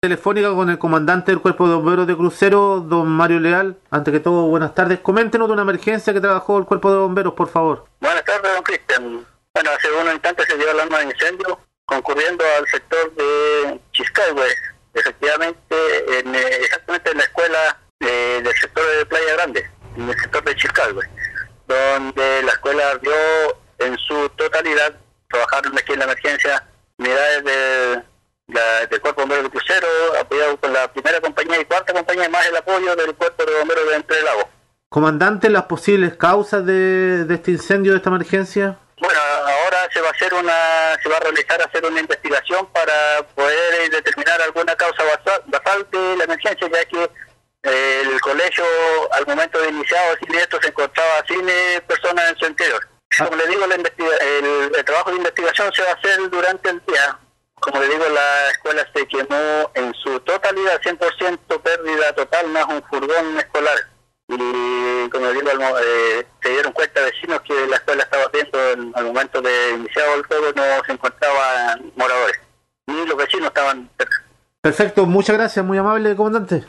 telefónica con el comandante del Cuerpo de Bomberos de Crucero, don Mario Leal. Ante que todo, buenas tardes. Coméntenos de una emergencia que trabajó el Cuerpo de Bomberos, por favor. Buenas tardes, don Cristian. Bueno, hace unos instantes se dio alarma de incendio concurriendo al sector de Chiscalwe, efectivamente, en, eh, exactamente en la escuela eh, del sector de Playa Grande, en el sector de Chiscalwe, donde la escuela ardió en su totalidad. Trabajaron aquí en la emergencia unidades de del Cuerpo de Bomberos de Crucero, la primera compañía y cuarta compañía, más el apoyo del Cuerpo de Bomberos de Entre Lagos. Comandante, las posibles causas de, de este incendio, de esta emergencia. Bueno, ahora se va a hacer una, se va a realizar hacer una investigación para poder eh, determinar alguna causa basa- basal de la emergencia, ya que eh, el colegio al momento de iniciado el siniestro se encontraba sin personas en su interior. Como le digo, la investiga- el, el trabajo de investigación se va a hacer durante el día. Como le digo, la escuela se quemó en su totalidad, 100% pérdida total, más un furgón escolar. Y como le digo, eh, se dieron cuenta vecinos que la escuela estaba viendo en- al momento de iniciado el fuego no se encontraban moradores. Ni los vecinos estaban. Perfecto, muchas gracias, muy amable, comandante.